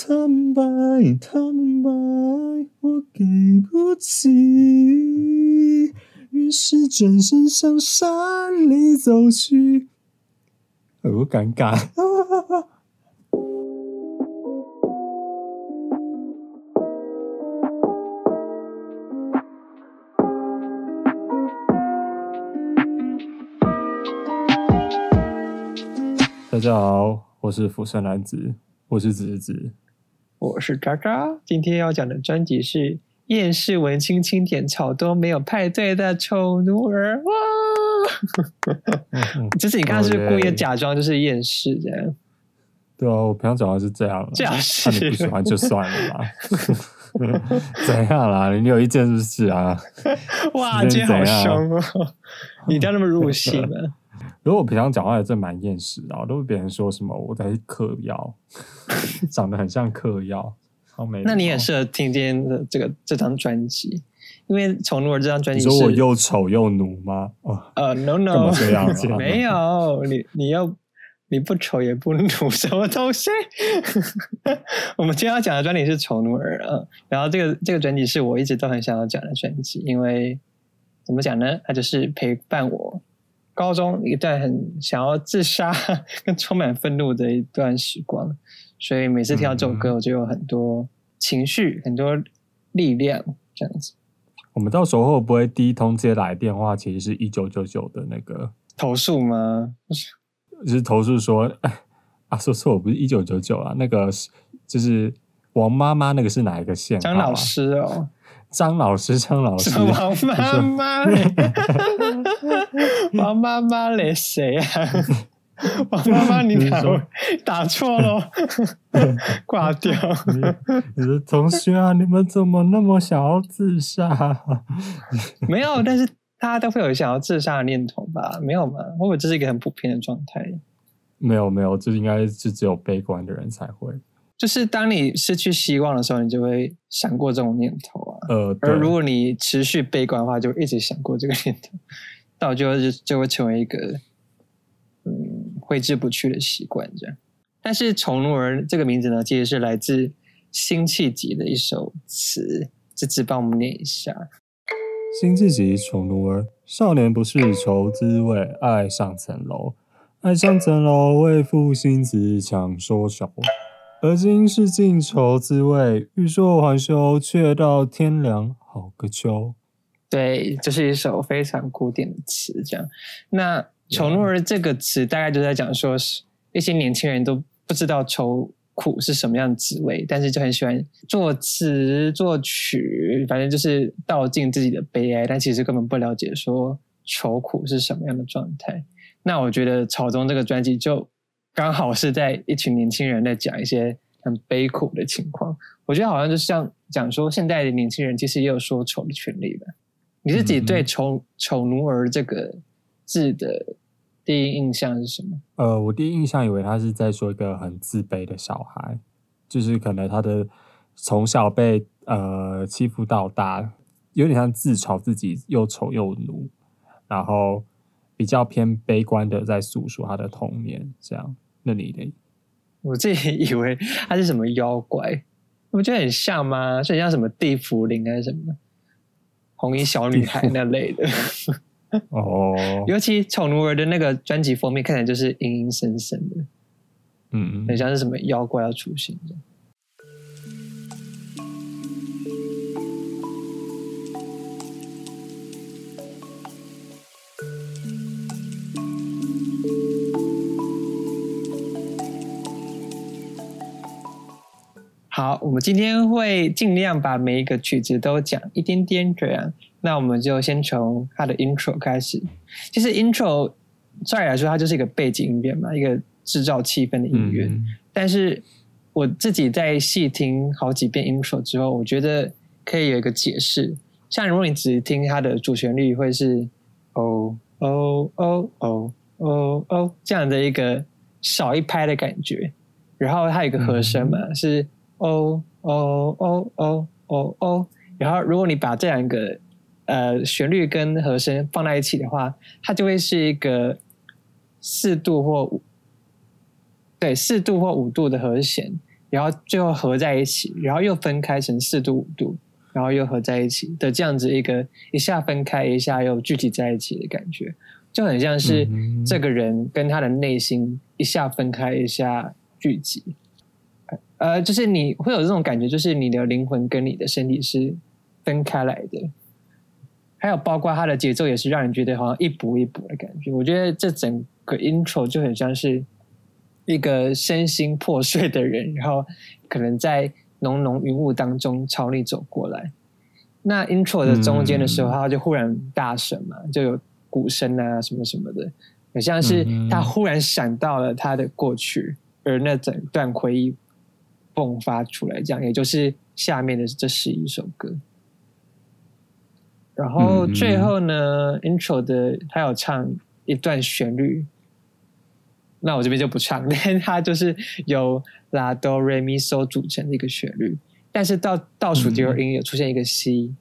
坦白，坦白，我给不起。于是转身向山里走去。好尴尬。大家好，我是福山男子，我是子子，我是渣渣。今天要讲的专辑是《厌世文青清点草都没有派对的丑奴儿》哇！就是你刚刚是故意假装就是厌世这样。对啊，我平常讲话是这样，这样那你不喜欢就算了嘛。怎样啦？你有意见是不是啊？哇，今天好凶哦！你不要那么入戏了。如果我平常讲话也真蛮厌世的，都是别人说什么我在嗑药，长得很像嗑药，好美。那你也适合听今天的这个这张专辑，因为《丑奴儿》这张专辑，你说我又丑又奴吗？哦，呃，no no，这样子 没有，你你要你不丑也不奴，什么东西？我们今天要讲的专辑是《丑奴儿》啊，然后这个这个专辑是我一直都很想要讲的专辑，因为怎么讲呢？它就是陪伴我。高中一段很想要自杀、跟充满愤怒的一段时光，所以每次听到这首歌，我就有很多情绪、很多力量这样子。我们到时候会不会第一通接来电话，其实是一九九九的那个投诉吗？就是投诉说，哎 啊，说错，我不是一九九九啊，那个是就是王妈妈，那个是哪一个县？张老师哦。张老师，张老师，王妈妈嘞，王妈妈嘞，谁啊？王妈妈，你打打错了，挂掉。你的同学啊，你们怎么那么想要自杀？没有，但是大家都会有想要自杀的念头吧？没有吗？会不会这是一个很普遍的状态？没有，没有，这应该是只有悲观的人才会。就是当你失去希望的时候，你就会想过这种念头啊。呃，而如果你持续悲观的话，就一直想过这个念头，到就会就会成为一个嗯挥之不去的习惯这样。但是“宠奴儿”这个名字呢，其实是来自辛弃疾的一首词，这次帮我们念一下：辛弃疾《宠奴儿》：少年不识愁滋味，爱上层楼，爱上层楼，为赋新词强说愁。而今是尽愁滋味，欲说还休，却道天凉好个秋。对，这是一首非常古典的词。这样，那“愁怒儿”这个词大概就在讲说，是一些年轻人都不知道愁苦是什么样的滋味，但是就很喜欢作词作曲，反正就是道尽自己的悲哀，但其实根本不了解说愁苦是什么样的状态。那我觉得草中这个专辑就。刚好是在一群年轻人在讲一些很悲苦的情况，我觉得好像就像讲说，现在的年轻人其实也有说丑的权利吧。你自己对“丑丑奴儿”这个字的第一印象是什么？呃，我第一印象以为他是在说一个很自卑的小孩，就是可能他的从小被呃欺负到大，有点像自嘲自己又丑又奴，然后比较偏悲观的在诉说他的童年这样。那你的，我自己以为他是什么妖怪，我觉得很像吗？所以像什么地茯苓还是什么？红衣小女孩那类的？哦，尤其宠奴儿的那个专辑封面看起来就是阴阴森森的，嗯，很像是什么妖怪要出现的。好，我们今天会尽量把每一个曲子都讲一点点这样。那我们就先从它的 intro 开始。其实 intro 照理来说，它就是一个背景音乐嘛，一个制造气氛的音乐。但是我自己在细听好几遍 intro 之后，我觉得可以有一个解释。像如果你只听它的主旋律，会是哦哦哦哦哦哦这样的一个少一拍的感觉。然后它有一个和声嘛，是。哦哦哦哦哦哦，然后如果你把这两个呃旋律跟和声放在一起的话，它就会是一个四度或五对四度或五度的和弦，然后最后合在一起，然后又分开成四度五度，然后又合在一起的这样子一个一下分开，一下又聚集在一起的感觉，就很像是嗯这个人跟他的内心一下分开，一下聚集。呃，就是你会有这种感觉，就是你的灵魂跟你的身体是分开来的。还有包括它的节奏也是让人觉得好像一步一步的感觉。我觉得这整个 intro 就很像是一个身心破碎的人，然后可能在浓浓云雾当中朝你走过来。那 intro 的中间的时候，他就忽然大声嘛，就有鼓声啊什么什么的，很像是嗯他忽然想到了他的过去，而那整段回忆迸发出来，这样也就是下面的这十一首歌。然后嗯最后呢、i n t r o 的他有唱一段旋律，那我这边就不唱，但它就是由拉哆瑞咪嗦组成的一个旋律，但是到倒数第二音有出现一个 C，、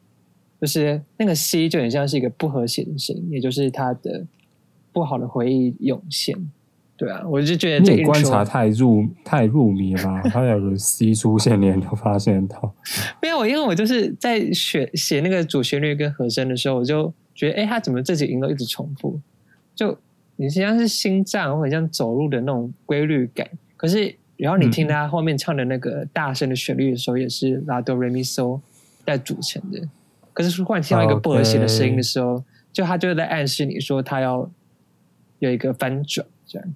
就是那个 C 就很像是一个不和谐的声音，也就是他的不好的回忆涌现。对啊，我就觉得这你观察太入太入迷了吧？他有个 C 出现，你就发现到。没有，因为我就是在写写那个主旋律跟和声的时候，我就觉得，哎，他怎么这几个音都一直重复？就你实际上是心脏或者像走路的那种规律感。可是，然后你听他后面唱的那个大声的旋律的时候，也是拉哆瑞咪嗦在组成的。可是忽然听到一个不和谐的声音的时候就他就在暗示你说他要有一个翻转，这样，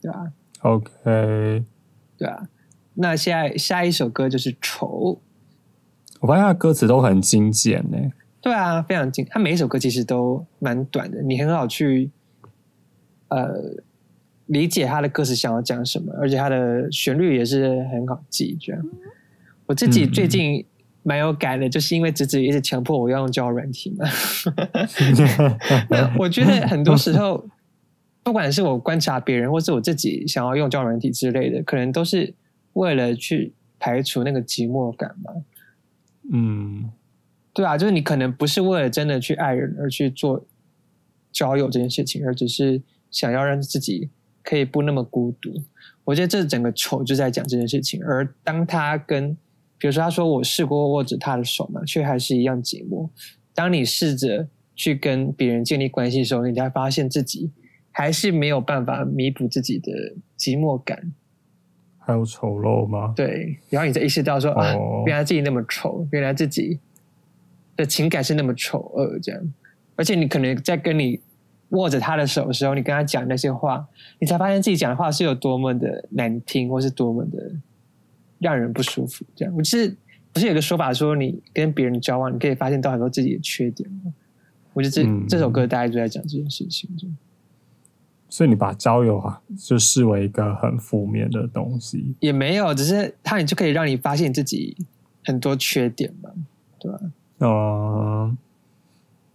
对吧、OK，对啊。那现在下一首歌就是《愁》。我发现他歌词都很精简呢。对啊，非常精。他每一首歌其实都蛮短的，你很好去呃理解他的歌词想要讲什么，而且他的旋律也是很好记。这样，我自己嗯最近蛮有感的，就是因为子子一直强迫我要用交友软体嘛。没有，我觉得很多时候，不管是我观察别人，或是我自己想要用交友软体之类的，可能都是为了去排除那个寂寞感嘛。嗯，对啊，就是你可能不是为了真的去爱人而去做交友这件事情，而只是想要让自己可以不那么孤独。我觉得这整个丑就在讲这件事情。而当他跟，比如说他说我试过握着他的手嘛，却还是一样寂寞。当你试着去跟别人建立关系的时候，你才发现自己还是没有办法弥补自己的寂寞感。还有丑陋吗？对，然后你才意识到说、啊哦，原来自己那么丑，原来自己的情感是那么丑恶这样，而且你可能在跟你握着他的手的时候，你跟他讲那些话，你才发现自己讲的话是有多么的难听，或是多么的让人不舒服。这样，我就是不是有个说法说，你跟别人交往，你可以发现到很多自己的缺点吗？我觉得这、嗯这首歌大概就在讲这件事情。所以你把交友啊，就视为一个很负面的东西。也没有，只是它你就可以让你发现自己很多缺点嘛，对吧？嗯，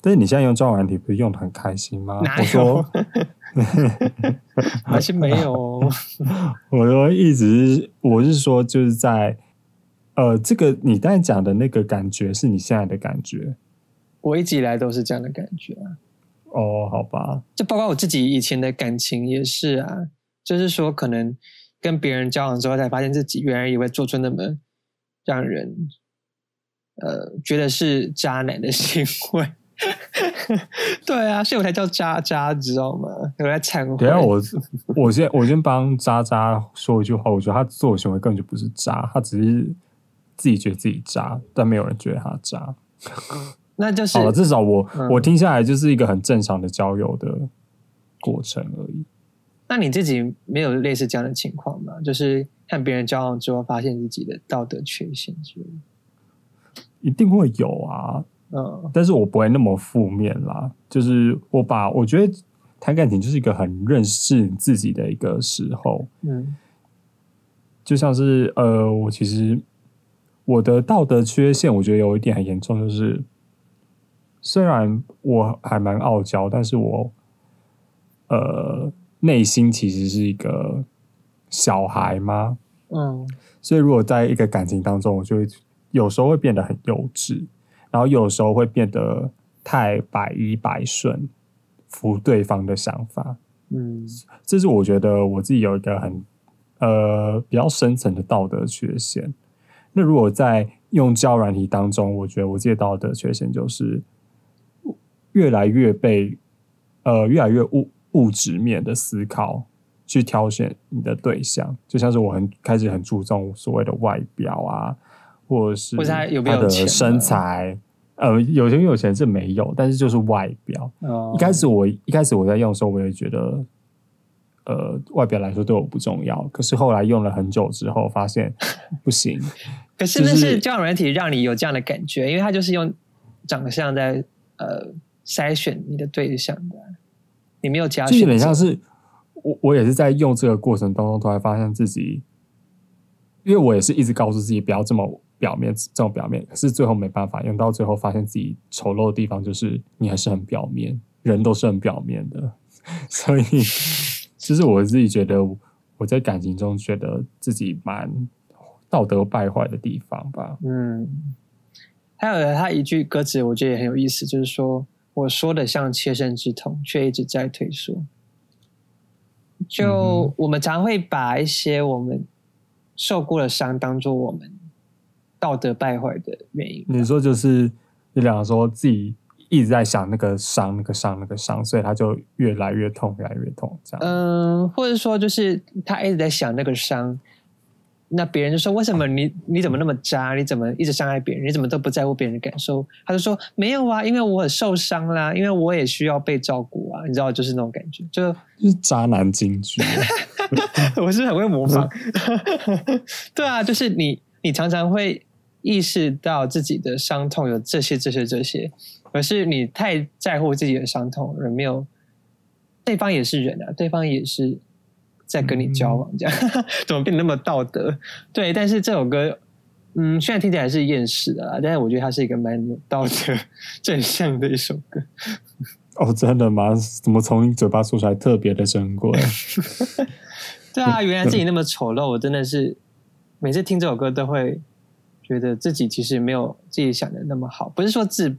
但是你现在用交友软体不是用的很开心吗？哪有我说，还是没有哦。我说一直是，我是说，就是在呃，这个你刚才讲的那个感觉，是你现在的感觉我一直以来都是这样的感觉啊，哦？好吧，就包括我自己以前的感情也是啊，就是说可能跟别人交往之后，才发现自己原来也会做出那么让人呃觉得是渣男的 行为。对啊，所以我才叫渣渣，知道吗？我在忏悔。等下我我先我先帮渣渣说一句话，我觉得他做的行为根本就不是渣，他只是自己觉得自己渣，但没有人觉得他渣。那就是好了，至少我、嗯我听下来就是一个很正常的交友的过程而已。那你自己没有类似这样的情况吗？就是和别人交往之后，发现自己的道德缺陷之类的。一定会有啊，嗯但是我不会那么负面啦。就是我把我觉得谈感情就是一个很认识你自己的一个时候，嗯就像是呃，我其实我的道德缺陷，我觉得有一点很严重，就是虽然我还蛮傲娇，但是我呃内心其实是一个小孩吗？嗯所以如果在一个感情当中，我就会有时候会变得很幼稚，然后有时候会变得太百依百顺，服对方的想法。嗯这是我觉得我自己有一个很呃比较深层的道德缺陷。那如果在用交友软体当中，我觉得我自己的道德缺陷就是越来越被呃越来越物物质面的思考去挑选你的对象，就像是我很开始很注重所谓的外表啊，或者是或者他有没有钱啊身材。呃，有钱有钱是没有，但是就是外表。哦一开始我一开始我在用的时候，我也觉得，呃，外表来说对我不重要。可是后来用了很久之后，发现 不行。可是那是是交友软体让你有这样的感觉，因为它就是用长相在呃筛选你的对象的，你没有其他就有选择，点像是我，我也是在用这个过程当中，突然发现自己，因为我也是一直告诉自己不要这么表面，这么表面，可是最后没办法，用到最后发现自己丑陋的地方就是你还是很表面，人都是很表面的，所以其实我自己觉得我在感情中觉得自己蛮道德败坏的地方吧。嗯，还有他一句歌词，我觉得也很有意思，就是说我说的像切身之痛，却一直在退缩。就嗯我们常会把一些我们受过的伤当做我们道德败坏的原因。你说就是你两个说自己一直在想那个伤、那个伤、那个伤，所以他就越来越痛，越来越痛，这样。嗯，或者说就是他一直在想那个伤，那别人就说为什么你你怎么那么渣？你怎么一直伤害别人？你怎么都不在乎别人的感受？他就说没有啊，因为我很受伤啦，因为我也需要被照顾啊，你知道，就是那种感觉。就就是渣男金句，我是很会模仿，对啊，就是你你常常会意识到自己的伤痛有这些这些这些，可是你太在乎自己的伤痛，而没有对方也是人啊，对方也是在跟你交往，这样、怎么变得那么道德？对，但是这首歌。嗯，虽然听起来是厌世的啦，但是我觉得它是一个蛮有道德 正向的一首歌。哦，真的吗？怎么从你嘴巴说出来特别的珍贵？对啊，原来自己那么丑陋，我真的是每次听这首歌都会觉得自己其实没有自己想的那么好。不是说自，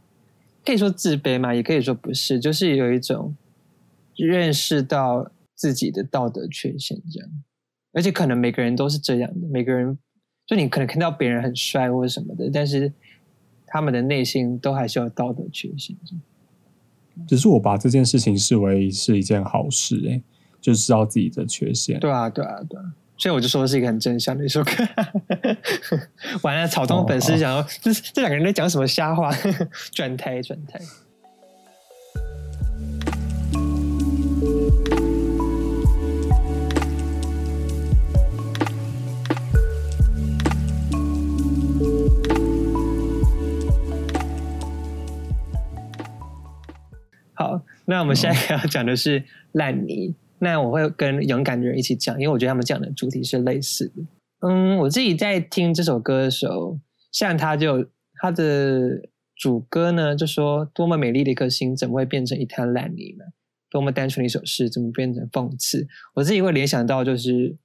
可以说自卑嘛，也可以说不是，就是有一种认识到自己的道德缺陷这样。而且可能每个人都是这样的，每个人就你可能看到别人很帅或者什么的，但是他们的内心都还是有道德缺陷。只是我把这件事情视为是一件好事、欸，就知道自己的缺陷。对啊，对啊，对啊，所以我就说是一个很正向的一首歌。完了，草东粉丝想说，这这两个人在讲什么瞎话？转台，转台。那我们下一个要讲的是烂泥。那我会跟勇敢的人一起讲，因为我觉得他们讲的主题是类似的。嗯，我自己在听这首歌的时候，像他就他的主歌呢，就说多么美丽的一颗心，怎么会变成一滩烂泥呢？多么单纯的一首诗，怎么变成讽刺？我自己会联想到，就是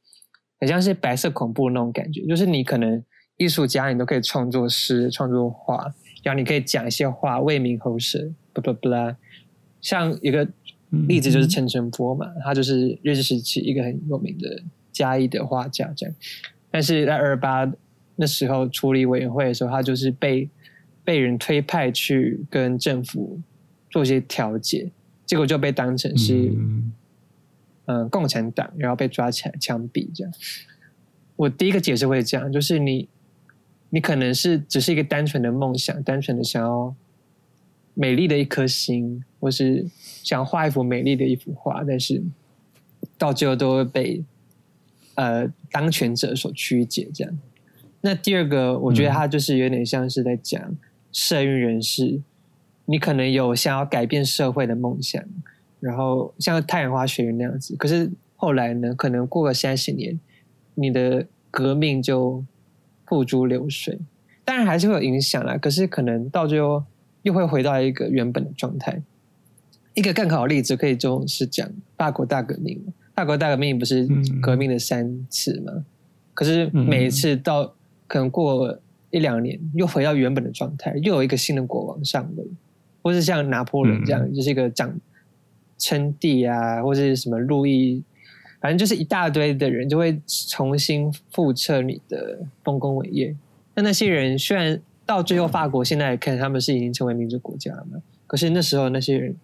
很像是白色恐怖那种感觉，就是你可能艺术家，你都可以创作诗、创作画，然后你可以讲一些话，为民喉舌，不不不啦。像一个例子就是陈澄波嘛，他就是日治时期一个很有名的嘉义的画家，这样。但是在二八那时候处理委员会的时候，他就是被被人推派去跟政府做一些调解，结果就被当成是嗯嗯、呃共产党，然后被抓起来枪毙这样。我第一个解释会这样，就是你你可能是只是一个单纯的梦想，单纯的想要美丽的一颗心，或是想画一幅美丽的一幅画，但是到最后都会被呃当权者所曲解。这样，那第二个，我觉得他就是有点像是在讲社运人士，你可能有想要改变社会的梦想，然后像太阳花学运那样子，可是后来呢，可能过个三十年，你的革命就付诸流水。当然还是会有影响啦，可是可能到最后又会回到一个原本的状态。一个更好的例子可以就是讲法国大革命。法国大革命不是嗯革命的三次吗？可是每一次到可能过一两年，又回到原本的状态，又有一个新的国王上位，或是像拿破仑这样，嗯就是一个掌称帝啊，或是什么路易反正就是一大堆的人就会重新复测你的丰功伟业。那那些人虽然到最后法国现在看他们是已经成为民主国家了嘛，可是那时候那些人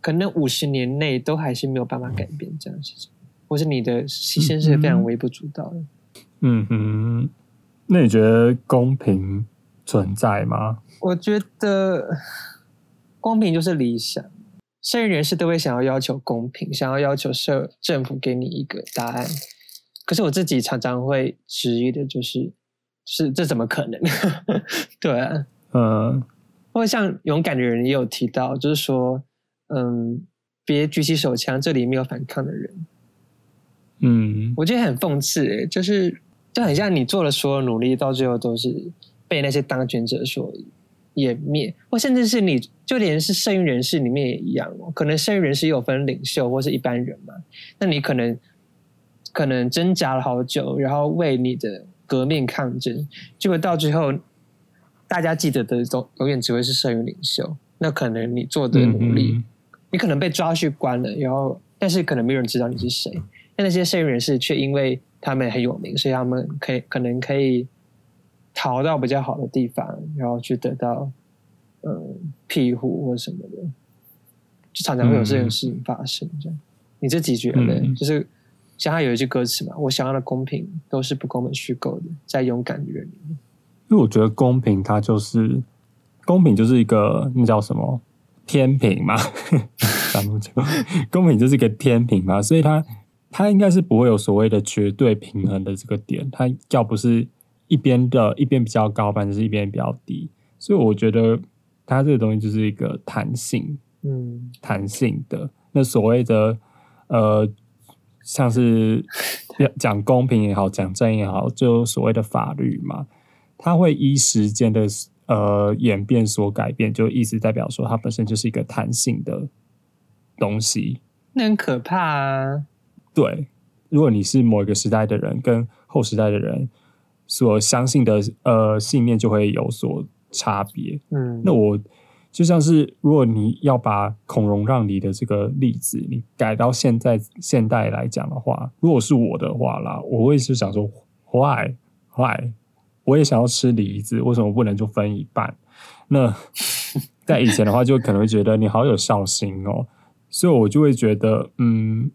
可能五十年内都还是没有办法改变这样的事情，或是你的牺牲是非常微不足道的。嗯哼，那你觉得公平存在吗？我觉得公平就是理想，社会人士都会想要要求公平，想要要求社政府给你一个答案。可是我自己常常会质疑的就是，是这怎么可能？对啊，嗯或者像勇敢的人也有提到，就是说，嗯，别举起手枪，这里没有反抗的人。嗯我觉得很讽刺、欸，就是就很像你做了所有努力，到最后都是被那些当权者所湮灭，或甚至是你就连是剩余人士里面也一样哦。可能剩余人士也有分领袖或是一般人嘛，那你可能可能挣扎了好久，然后为你的革命抗争，结果到最后大家记得的总永远只会是社运领袖。那可能你做的努力，嗯你可能被抓去关了，然后但是可能没有人知道你是谁。但那些社运人士却因为他们很有名，所以他们可以可能可以逃到比较好的地方，然后去得到嗯庇护或什么的，就常常会有这种事情发生。这样，你自己觉得呢？嗯就是像他有一句歌词嘛，我想要的公平都是不公平虚构的，在勇敢的人里面。因为我觉得公平它就是公平就是一个那叫什么？天平嘛，公平就是一个天平嘛，所以它它应该是不会有所谓的绝对平衡的这个点，它要不是一边的一边比较高，反正是一边比较低，所以我觉得它这个东西就是一个弹性，嗯。弹性的。那所谓的呃，像是 要讲公平也好，讲正义也好，就所谓的法律嘛，它会依时间的呃演变所改变，就意思代表说它本身就是一个弹性的东西。那很可怕啊！对，如果你是某一个时代的人，跟后时代的人所相信的呃信念就会有所差别。嗯，那我就像是，如果你要把孔融让梨的这个例子，你改到现在现代来讲的话，如果是我的话啦，我会是想说，why why，我也想要吃梨子，为什么不能就分一半？那在以前的话，就可能会觉得你好有孝心哦，所以我就会觉得，嗯，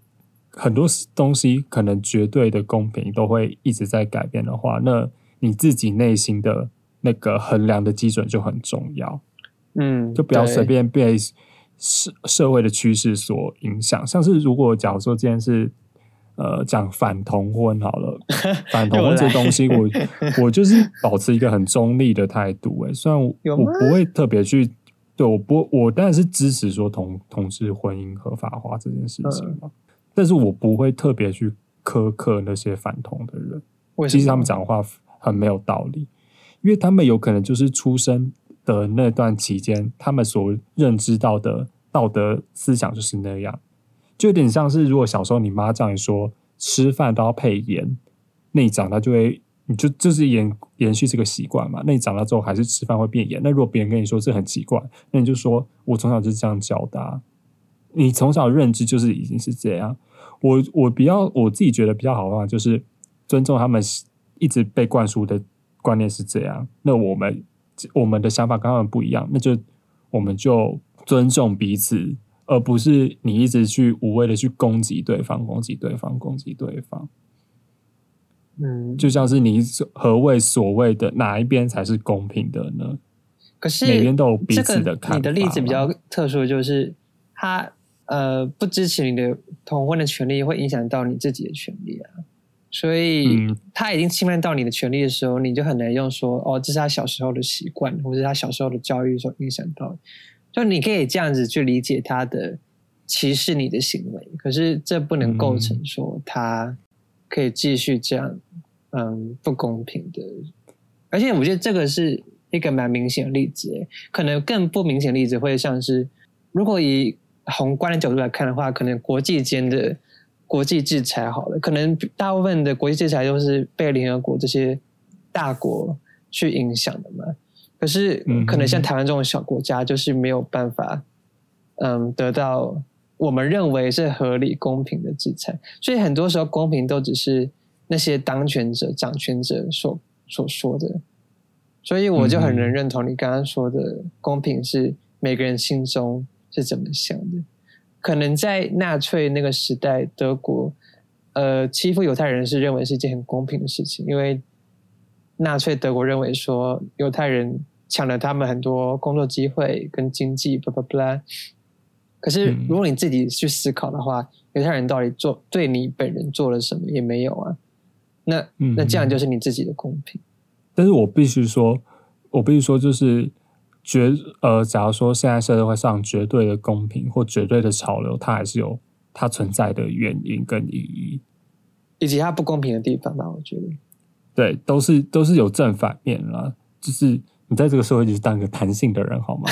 很多东西可能绝对的公平都会一直在改变的话，那你自己内心的那个衡量的基准就很重要。嗯，就不要随便被社社会的趋势所影响。像是如果假如说今天是呃讲反同婚好了，反同婚这东西我，我就是保持一个很中立的态度、欸。虽然我我不会特别去，对我不我当然是支持说同同志婚姻合法化这件事情嗯嘛，但是我不会特别去苛刻那些反同的人。其实他们讲的话很没有道理，因为他们有可能就是出生的那段期间，他们所认知到的道德思想就是那样，就有点像是如果小时候你妈这样说，吃饭都要配盐，那你长大就会，你就就是延延续这个习惯嘛。那你长大之后还是吃饭会变盐，那如果别人跟你说这很奇怪，那你就说我从小就是这样教的、你从小认知就是已经是这样。我我比较我自己觉得比较好的方法就是尊重他们一直被灌输的观念是这样，那我们我们的想法跟他们不一样，那就我们就尊重彼此，而不是你一直去无谓的去攻击对方、攻击对方、攻击对方。嗯，就像是你所何谓所谓的哪一边才是公平的呢？可是每边都有彼此的看法个你的例子比嘛较特殊，就是他呃不支持你的同婚的权利，会影响到你自己的权利啊。所以嗯他已经侵犯到你的权利的时候，你就很难用说哦，这是他小时候的习惯，或者是他小时候的教育所影响到。就你可以这样子去理解他的歧视你的行为，可是这不能构成嗯说他可以继续这样嗯不公平的而且我觉得这个是一个蛮明显的例子，可能更不明显的例子会像是，如果以宏观的角度来看的话，可能国际间的国际制裁好了，可能大部分的国际制裁都是被联合国这些大国去影响的嘛。可是可能像台湾这种小国家，就是没有办法，嗯，得到我们认为是合理公平的制裁。所以很多时候公平都只是那些当权者、掌权者所所说的。所以我就很能认同你刚刚说的，公平是每个人心中是怎么想的。可能在纳粹那个时代，德国，呃，欺负犹太人是认为是一件很公平的事情，因为纳粹德国认为说犹太人抢了他们很多工作机会跟经济，巴拉巴拉。可是如果你自己去思考的话，犹太人到底做对你本人做了什么也没有啊？那那这样就是你自己的公平。但是我必须说，我必须说，就是绝呃，假如说现在社会上绝对的公平或绝对的潮流，它还是有它存在的原因跟意义，以及它不公平的地方吧？我觉得，对，都是都是有正反面啦。就是你在这个社会，就是当一个弹性的人，好吗？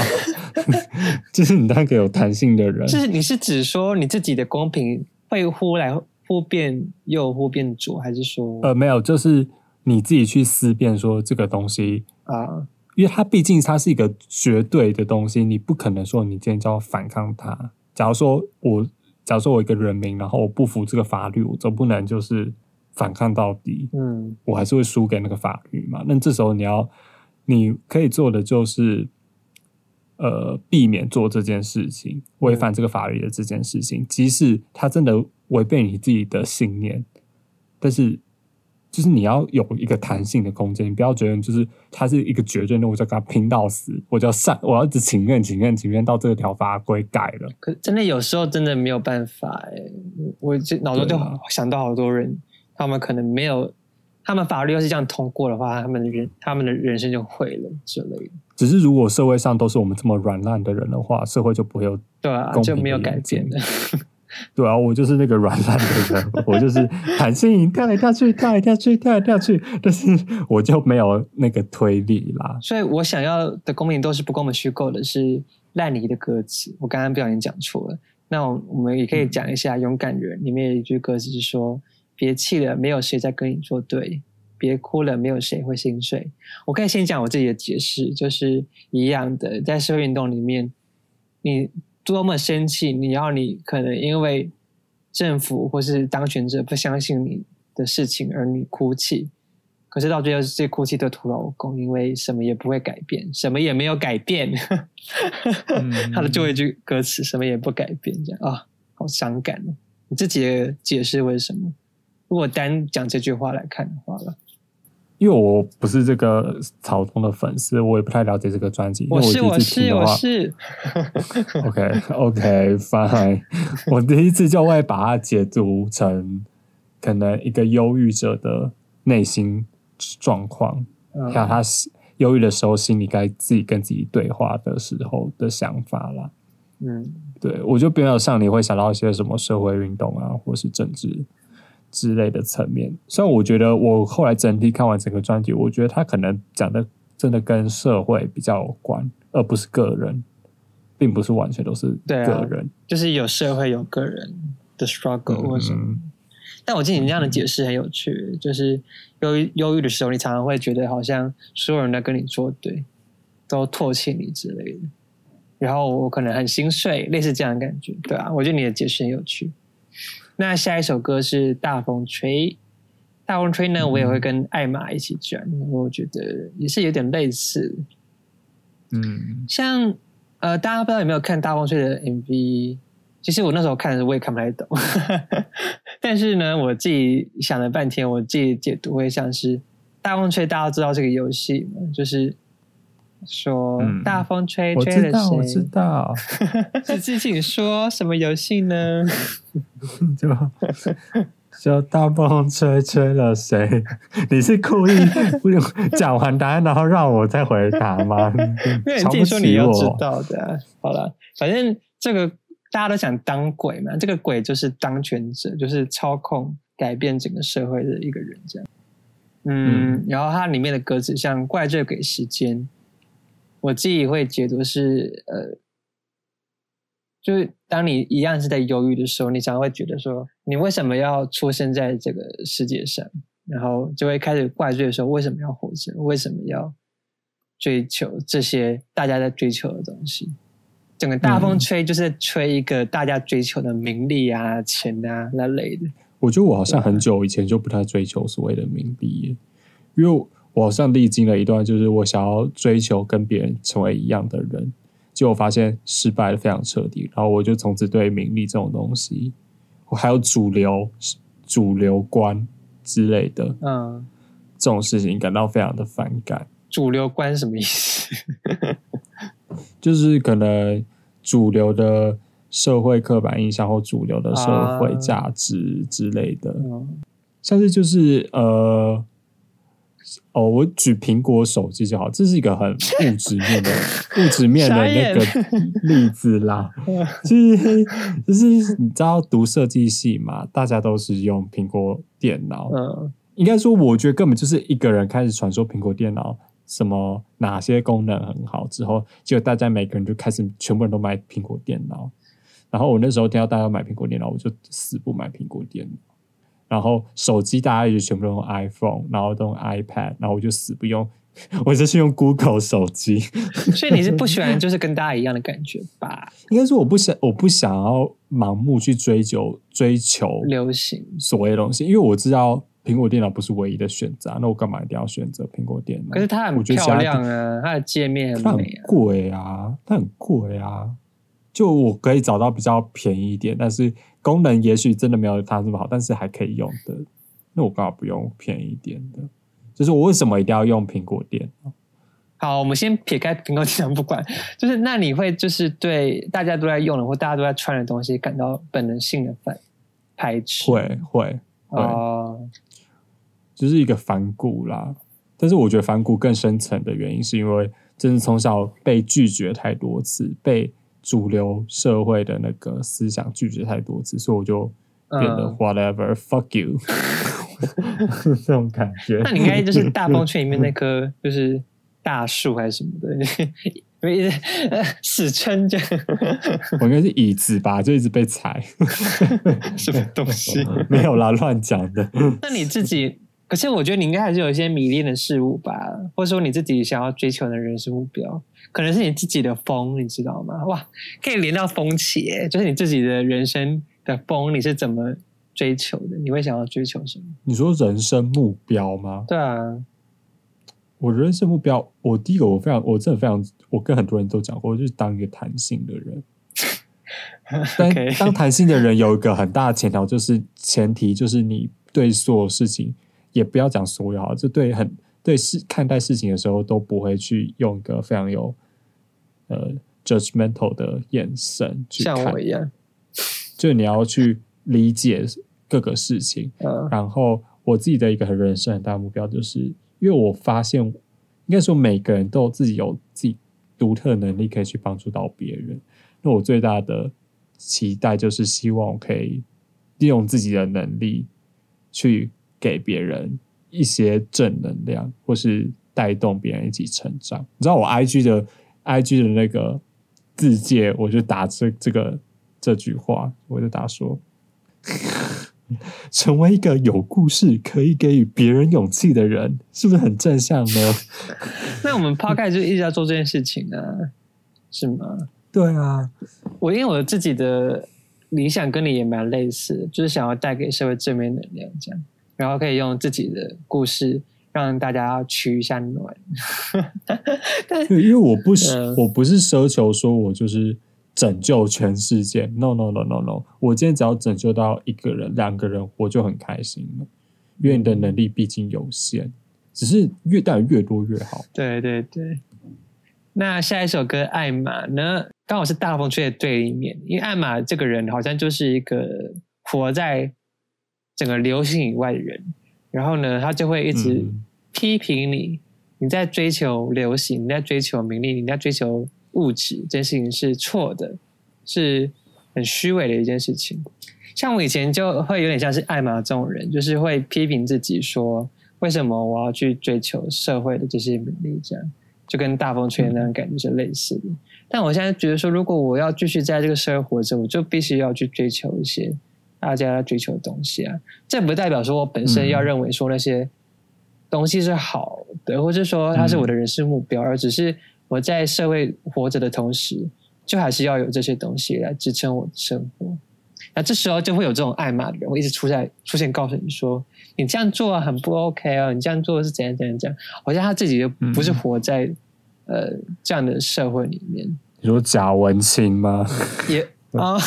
就是你当一个有弹性的人。就是你是指说你自己的公平会忽来忽变右，忽变左，还是说呃，没有，就是。你自己去思辨说这个东西啊，因为它毕竟它是一个绝对的东西，你不可能说你今天就要反抗它。假如说我，假如说我一个人民，然后我不服这个法律，我总不能就是反抗到底。嗯，我还是会输给那个法律嘛。那这时候你要，你可以做的就是，呃，避免做这件事情，违反这个法律的这件事情，即使它真的违背你自己的信念，但是。就是你要有一个弹性的空间，你不要觉得就是它是一个绝对，那我就跟他拼到死，我就要上，我要一直情愿、情愿、情愿到这个条法规改了。可真的有时候真的没有办法哎，我这脑中就想到好多人，他们可能没有，他们法律要是这样通过的话，他们的人他们的人生就毁了之类的。只是如果社会上都是我们这么软烂的人的话，社会就不会有对啊，就没有改变的。对啊，我就是那个软烂的人，我就是弹性跳来跳去，跳来跳去，跳来跳去，但是我就没有那个推力啦。所以我想要的公平都是不跟我们虚构的，是烂泥的歌词。我刚刚不小心讲错了，那我们也可以讲一下《勇敢人》里面有一句歌词是说：“别气了，没有谁在跟你作对；别哭了，没有谁会心碎。”我可以先讲我自己的解释，就是一样的，在社会运动里面，你。多么生气！你要你可能因为政府或是当权者不相信你的事情而你哭泣，可是到最后这哭泣都徒劳无功，因为什么也不会改变，什么也没有改变。他的最后一句歌词什么也不改变，这样啊，好伤感哦！你自己的解释为什么？如果单讲这句话来看的话了。因为我不是这个草东的粉丝，我也不太了解这个专辑。我是我是我是。OK OK Fine，我第一次就会把它解读成可能一个忧郁者的内心状况，还有他忧郁的时候心里该自己跟自己对话的时候的想法啦。嗯，对我就比较像你会想到一些什么社会运动啊，或是政治。之类的层面，虽然我觉得我后来整体看完整个专辑，我觉得他可能讲的真的跟社会比较有关，而不是个人，并不是完全都是个人，就是有社会有个人的 struggle 或什么。但我记得你这样的解释很有趣，就是忧郁忧郁的时候，你常常会觉得好像所有人都跟你作对，都唾弃你之类的，然后我可能很心碎，类似这样的感觉，对啊，我觉得你的解释很有趣。那下一首歌是《大风吹》，《大风吹》呢，我也会跟艾玛一起转，我觉得也是有点类似。嗯，像呃，大家不知道有没有看《大风吹》的 MV？其实我那时候看的时候，我也看不太懂。但是呢，我自己想了半天，我自己解读会像是《大风吹》，大家知道这个游戏吗？就是。说大风吹吹了谁？我知道，是自己说什么游戏呢？就就大风吹吹了谁？你是故意不用讲完答案，然后让我再回答吗？因为你自己说你要知道的。好了，反正这个大家都想当鬼嘛，这个鬼就是当权者，就是操控、改变整个社会的一个人，这样。嗯，然后它里面的歌词像怪罪给时间。我自己会解读是，呃，就是当你一样是在忧郁的时候，你常常会觉得说，你为什么要出生在这个世界上？然后就会开始怪罪说，为什么要活着？为什么要追求这些大家在追求的东西？整个大风吹就是吹一个大家追求的名利啊、钱啊那类的。我觉得我好像很久以前就不太追求所谓的名利，因为我好像历经了一段，就是我想要追求跟别人成为一样的人，结果发现失败的非常彻底，然后我就从此对名利这种东西，我还有主流主流观之类的嗯，这种事情感到非常的反感。主流观什么意思？就是可能主流的社会刻板印象或主流的社会啊价值之类的，嗯像是就是呃，哦，我举苹果手机就好，这是一个很物质面的 物质面的那个例子啦。就是就是你知道读设计系嘛，大家都是用苹果电脑，嗯应该说，我觉得根本就是一个人开始传说苹果电脑什么哪些功能很好之后，结果大家每个人就开始全部人都买苹果电脑。然后我那时候听到大家买苹果电脑，我就死不买苹果电脑。然后手机大家也就全部都用 iPhone，然后都用 iPad，然后我就死不用，我就是用 Google 手机。所以你是不喜欢就是跟大家一样的感觉吧？应该说我不想，我不想要盲目去追求追求流行所谓的东西，因为我知道苹果电脑不是唯一的选择啊，那我干嘛一定要选择苹果电脑？可是它很漂亮啊，它的界面很很美啊。贵啊，它很贵啊。就我可以找到比较便宜一点，但是功能也许真的没有它这么好，但是还可以用的。那我干嘛不用便宜一点的？就是我为什么一定要用苹果电脑？好，我们先撇开苹果电脑不管，就是那你会就是对大家都在用的或大家都在穿的东西感到本能性的反排斥？会会会，哦，就是一个反骨啦。但是我觉得反骨更深层的原因，是因为真的从小被拒绝太多次，被主流社会的那个思想拒绝太多次，所以我就变得嗯 whatever、fuck you 这种感觉。那你应该就是大风圈里面那棵就是大树还是什么的，因为死撑着 我应该是椅子吧，就一直被踩。什么东西？没有啦，乱讲的。那你自己，可是我觉得你应该还是有一些迷恋的事物吧，或者说你自己想要追求的人生目标，可能是你自己的风，你知道吗？哇，可以连到风起耶，就是你自己的人生的风，你是怎么追求的？你会想要追求什么？你说人生目标吗？对啊，我人生目标，我第一个我非常，我真的非常，我跟很多人都讲过，就是当一个弹性的人。但当弹性的人有一个很大的前条，就是前提就是你对所有事情，也不要讲所有好，就对很对事看待事情的时候都不会去用一个非常有呃 judgmental 的眼神去像看我，一样，就你要去理解各个事情。嗯然后我自己的一个很人生很大的目标，就是因为我发现，应该说每个人都有自己有自己独特能力可以去帮助到别人。那我最大的期待就是希望我可以利用自己的能力去给别人一些正能量，或是带动别人一起成长。你知道我 IG 的 IG 的那个字界，我就打这这个这句话，我就打说。成为一个有故事、可以给予别人勇气的人，是不是很正向呢？那我们 podcast 就一直在做这件事情啊，是吗？对啊，我因为我自己的理想跟你也蛮类似，就是想要带给社会正面能量，这样，然后可以用自己的故事让大家取一下暖。对，因为我不是、嗯我不是奢求说我就是拯救全世界，no no no no no，我今天只要拯救到一个人、两个人，我就很开心了。因为你的能力毕竟有限，只是越带越多越好。对对对。那下一首歌《艾玛》呢，刚好是大风吹的对立面，因为艾玛这个人好像就是一个活在整个流行以外的人，然后呢，他就会一直嗯批评你，你在追求流行，你在追求名利，你在追求物质，这件事情是错的，是很虚伪的一件事情。像我以前就会有点像是艾玛这种人，就是会批评自己说，为什么我要去追求社会的这些名利，这样就跟大风吹的那种感觉是类似的。但我现在觉得说，如果我要继续在这个社会活着，我就必须要去追求一些大家要追求的东西啊。这不代表说我本身要嗯认为说那些东西是好的，或者说它是我的人生目标，而只是我在社会活着的同时，就还是要有这些东西来支撑我的生活。那这时候就会有这种爱骂的人，我一直出在出现，告诉你说你这样做很不 OK 哦，你这样做是怎样怎样怎样，好像他自己就不是活在、呃这样的社会里面，你说贾文青吗？也啊、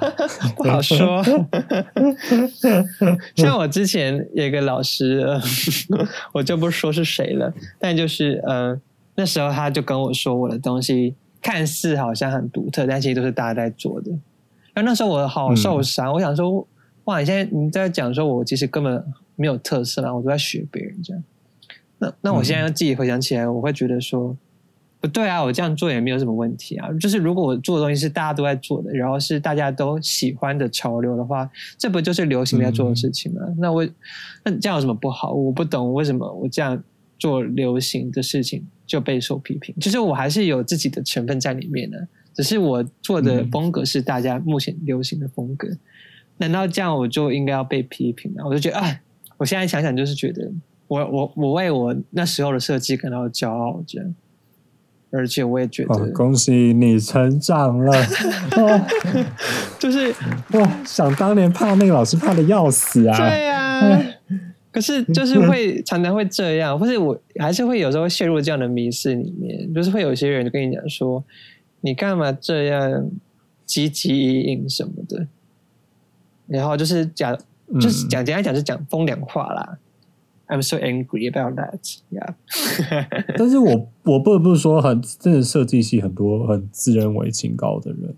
不好说。像我之前有一个老师，呃 我就不说是谁了，但就是呃那时候他就跟我说，我的东西看似好像很独特，但其实都是大家在做的。然后那时候我好受伤，我想说，哇，你现在你在讲说我其实根本没有特色啊，我都在学别人这样。那那我现在自己回想起来，我会觉得说，不对啊，我这样做也没有什么问题啊。就是如果我做的东西是大家都在做的，然后是大家都喜欢的潮流的话，这不就是流行在做的事情吗？那我那这样有什么不好？我不懂为什么我这样做流行的事情就备受批评。就是我还是有自己的成分在里面的，只是我做的风格是大家目前流行的风格。难道这样我就应该要被批评吗？我就觉得，啊，我现在想想就是觉得。我我我为我那时候的设计感到骄傲，这样，而且我也觉得，哦、恭喜你成长了，哦、就是哇，想当年怕那个老师怕的要死啊，对啊，可是就是会常常会这样，或是我还是会有时候陷入这样的迷失里面，就是会有些人就跟你讲说，你干嘛这样积极什么的，然后就是讲，就是讲简单讲是讲风凉话啦。I'm so angry about that. Yeah. 但是我我不得不说，很真的设计系很多很自认为清高的人。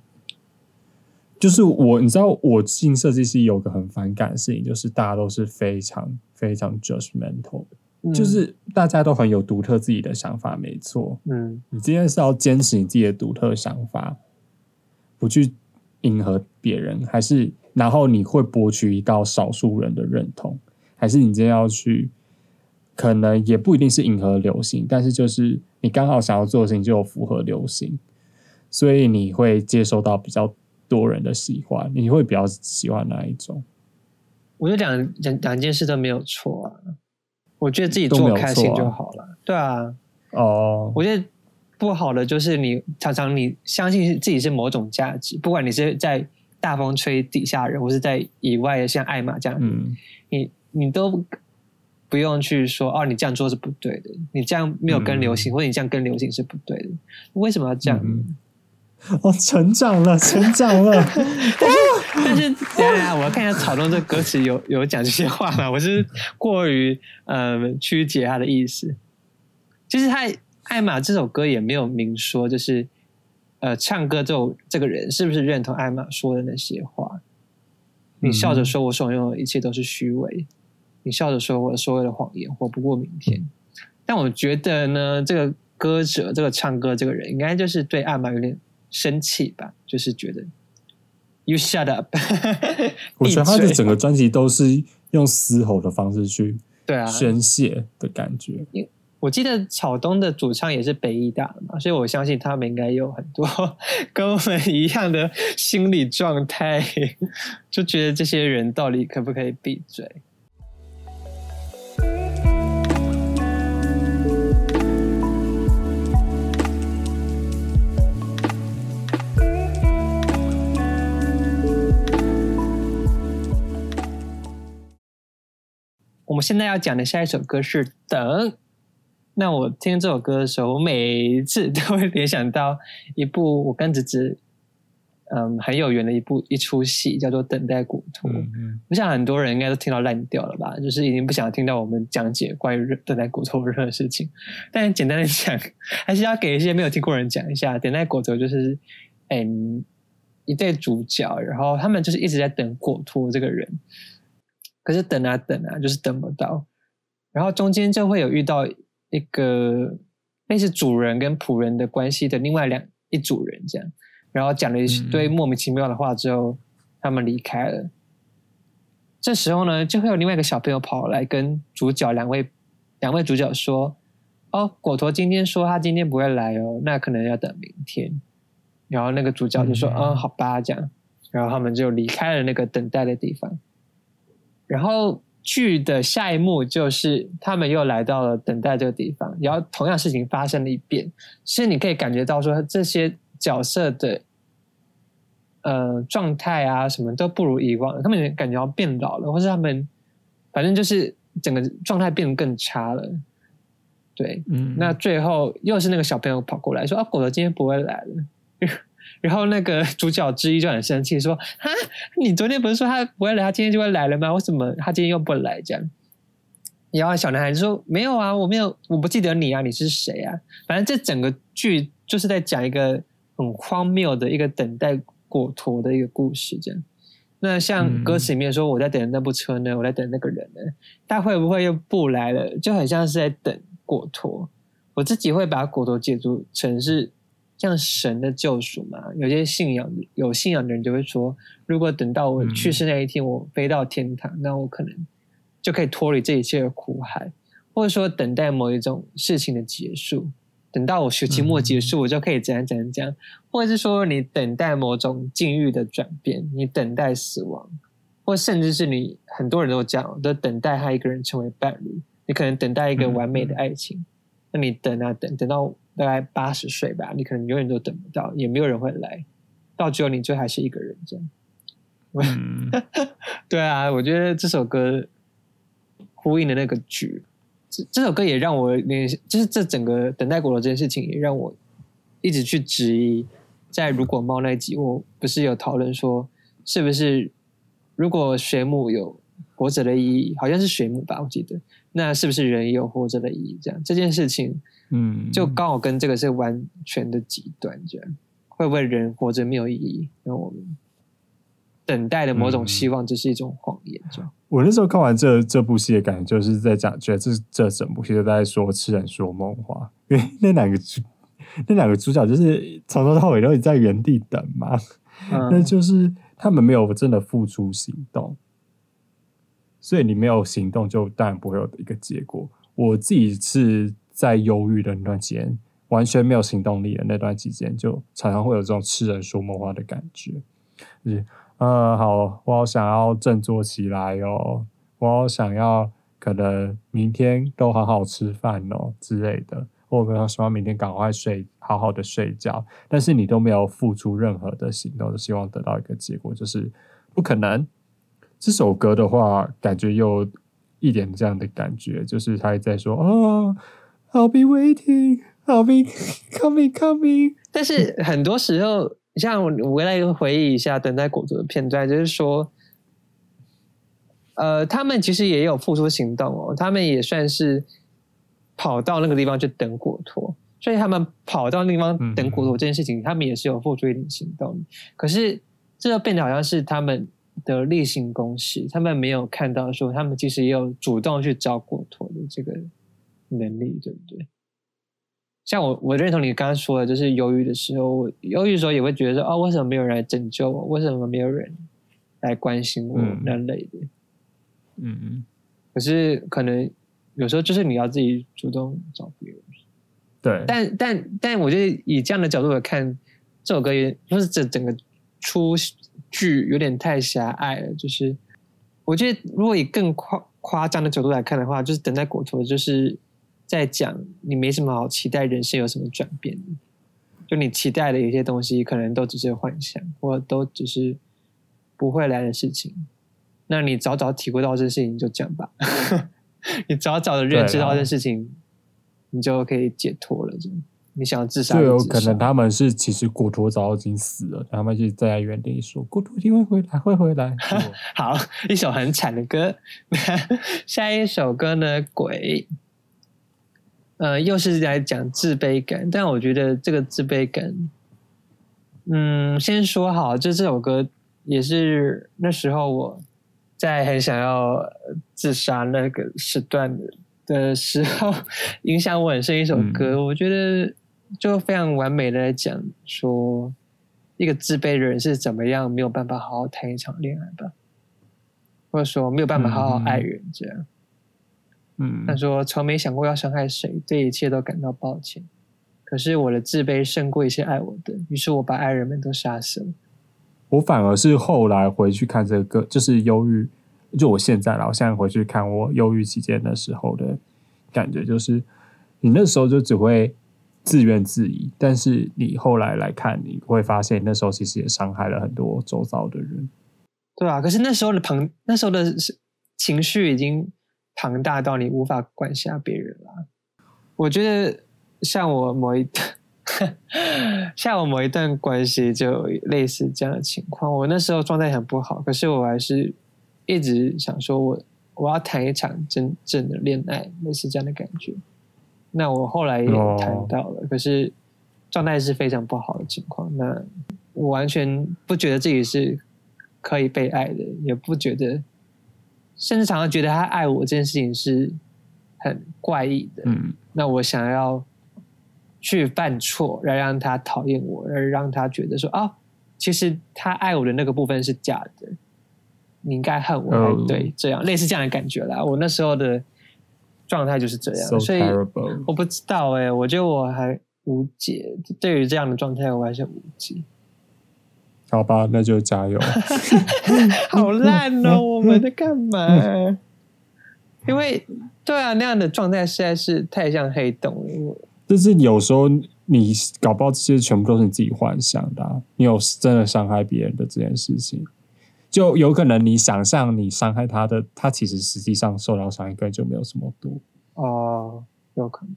就是我，你知道，我进设计系有个很反感的事情，就是大家都是非常非常 judgmental，、嗯、就是大家都很有独特自己的想法，没错。嗯，你今天是要坚持你自己的独特想法，不去迎合别人，还是然后你会博取到少数人的认同，还是你今天要去？可能也不一定是迎合流行，但是就是你刚好想要做的事情就有符合流行，所以你会接受到比较多人的喜欢，你会比较喜欢哪一种？我觉得两两两件事都没有错啊，我觉得自己做开心就好了。啊对啊，哦，我觉得不好的就是你常常你相信自己是某种价值，不管你是在大风吹底下人，或是在以外像艾玛这样，嗯，你你都。不用去说哦，你这样做是不对的，你这样没有跟流行，嗯、或者你这样跟流行是不对的，为什么要这样？嗯、哦，成长了，成长了。但是，等一下，我要看一下草东这歌词有有讲这些话吗？我是过于呃曲解他的意思。其实他艾玛这首歌也没有明说，就是呃唱歌这种这个人是不是认同艾玛说的那些话？你笑着说我所拥有的一切都是虚伪。你笑着说：“我所有的谎言活不过明天。”但我觉得呢，这个歌者，这个唱歌这个人，应该就是对艾玛有点生气吧，就是觉得 “You shut up”。我觉得他的整个专辑都是用嘶吼的方式去 对啊宣泄的感觉。我记得草东的主唱也是北艺大的嘛，所以我相信他们应该有很多 跟我们一样的心理状态，就觉得这些人到底可不可以闭嘴？我们现在要讲的下一首歌是《等》。那我听这首歌的时候，我每一次都会联想到一部我跟子子嗯很有缘的一部一出戏，叫做《等待果陀》。嗯嗯，我想很多人应该都听到烂掉了吧，就是已经不想听到我们讲解关于等待果陀任何事情。但简单的讲，还是要给一些没有听过人讲一下，等待果陀就是嗯一对主角，然后他们就是一直在等果陀这个人。可是等啊等啊，就是等不到，然后中间就会有遇到一个类似主人跟仆人的关系的另外两一组人这样，然后讲了一堆莫名其妙的话之后，他们离开了。这时候呢，就会有另外一个小朋友跑来跟主角两位两位主角说：“哦，果陀今天说他今天不会来哦，那可能要等明天。”然后那个主角就说：“嗯，好吧。”这样，然后他们就离开了那个等待的地方。然后剧的下一幕就是他们又来到了等待这个地方，然后同样事情发生了一遍。其实你可以感觉到说，这些角色的呃状态啊，什么都不如以往，他们感觉要变老了，或是他们反正就是整个状态变得更差了。对，嗯，那最后又是那个小朋友跑过来说：“啊，狗狗今天不会来了。”然后那个主角之一就很生气说：“哈，你昨天不是说他不会来，他今天就会来了吗？为什么他今天又不来？”这样，然后小男孩就说：“没有啊，我没有，我不记得你啊，你是谁啊？”反正这整个剧就是在讲一个很荒谬的一个等待果陀的一个故事。这样，那像歌词里面说：“我在等那部车呢，我在等那个人呢，他会不会又不来了？”就很像是在等果陀。我自己会把果陀解读成是。像神的救赎嘛，有些信仰有信仰的人就会说，如果等到我去世那一天，我飞到天堂，那我可能就可以脱离这一切的苦海，或者说等待某一种事情的结束，等到我学期末结束，我就可以怎样怎样怎样，或者是说你等待某种境遇的转变，你等待死亡，或甚至是你很多人都讲都等待他一个人成为伴侣，你可能等待一个完美的爱情，那你等啊等，等到。大概八十岁吧，你可能永远都等不到，也没有人会来，到最后你就还是一个人这样。对啊，我觉得这首歌呼应的那个局，这这首歌也让我联，就是这整个等待果罗这件事情，也让我一直去质疑，在如果猫那集，我不是有讨论说，是不是如果水母有活着的意义，好像是水母吧，我记得，那是不是人也有活着的意义？这样这件事情。嗯，就刚好跟这个是完全的极端，这样会不会人活着没有意义？那我们等待的某种希望，这是一种谎言。这样，我那时候看完这这部戏的感觉，就是在讲，觉得这这整部戏都在说痴人说梦话，因为那两个主那两个主角就是从头到尾都在原地等嘛，那就是他们没有真的付出行动，所以你没有行动，就当然不会有一个结果。我自己是。在忧郁的那段时间，完全没有行动力的那段期间，就常常会有这种痴人说梦话的感觉。就是，呃，好，我好想要振作起来哦，我好想要可能明天都好好吃饭哦之类的，或者希望明天赶快睡，好好的睡觉。但是你都没有付出任何的行动，就希望得到一个结果，就是不可能。这首歌的话，感觉有一点这样的感觉，就是他在说啊。I'll be waiting, I'll be coming, coming。但是很多时候，像我回来回忆一下等待果陀的片段，就是说，呃，他们其实也有付出行动哦，他们也算是跑到那个地方去等果陀，所以他们跑到那地方等果陀这件事情，他们也是有付出一点行动。可是这就变得好像是他们的例行公事，他们没有看到说，他们其实也有主动去找果陀的这个。能力对不对？像我，我认同你刚刚说的，就是忧郁的时候，我忧郁的时候也会觉得说，哦，为什么没有人来拯救我？为什么没有人来关心我那类的？嗯嗯。可是可能有时候就是你要自己主动找别人。对。但但但，我觉得以这样的角度来看，这首歌也不是整整个出剧有点太狭隘了。就是我觉得，如果以更夸夸张的角度来看的话，就是等待果陀，就是。在讲你没什么好期待，人生有什么转变？就你期待的有些东西，可能都只是幻想，或都只是不会来的事情。那你早早体会到这事情，就讲吧。你早早的认知到这事情，你就可以解脱了。就你想自杀，就有可能他们是其实骨陀早已经死了，他们就在在原地说骨陀一定会回来，会回来。好，一首很惨的歌。下一首歌呢？鬼。呃，又是来讲自卑感，但我觉得这个自卑感，嗯，先说好，就这首歌也是那时候我在很想要自杀那个时段的时候，影响我很深一首歌。我觉得就非常完美的来讲说，一个自卑的人是怎么样没有办法好好谈一场恋爱吧，或者说没有办法好好爱人这样。嗯，他说：“从没想过要伤害谁，对一切都感到抱歉。可是我的自卑胜过一切爱我的，于是我把爱人们都杀死了。我反而是后来回去看这个，就是忧郁。就我现在了，我现在回去看我忧郁期间的时候的感觉，就是你那时候就只会自怨自艾，但是你后来来看，你会发现那时候其实也伤害了很多周遭的人。对啊，可是那时候的朋，那时候的情绪已经庞大到你无法管辖别人啦。我觉得像我某一段，像我某一段关系就类似这样的情况。我那时候状态很不好，可是我还是一直想说我我要谈一场真正的恋爱，类似这样的感觉。那我后来也谈到了，可是状态是非常不好的情况。那我完全不觉得自己是。可以被爱的，也不觉得，甚至常常觉得他爱我这件事情是很怪异的。嗯，那我想要去犯错，来让他讨厌我，而让他觉得说啊，其实他爱我的那个部分是假的，你应该恨我才对，这样类似这样的感觉啦。我那时候的状态就是这样，所以我不知道哎，我觉得我还无解。对于这样的状态，我还是无解。好吧，那就加油。好烂哦！我们在干嘛？因为对啊，那样的状态实在是太像黑洞了。就是有时候你搞不好这些全部都是你自己幻想的。你有真的伤害别人的这件事情，就有可能你想象你伤害他的，他其实实际上受到伤害根本就没有什么多。哦，有可能。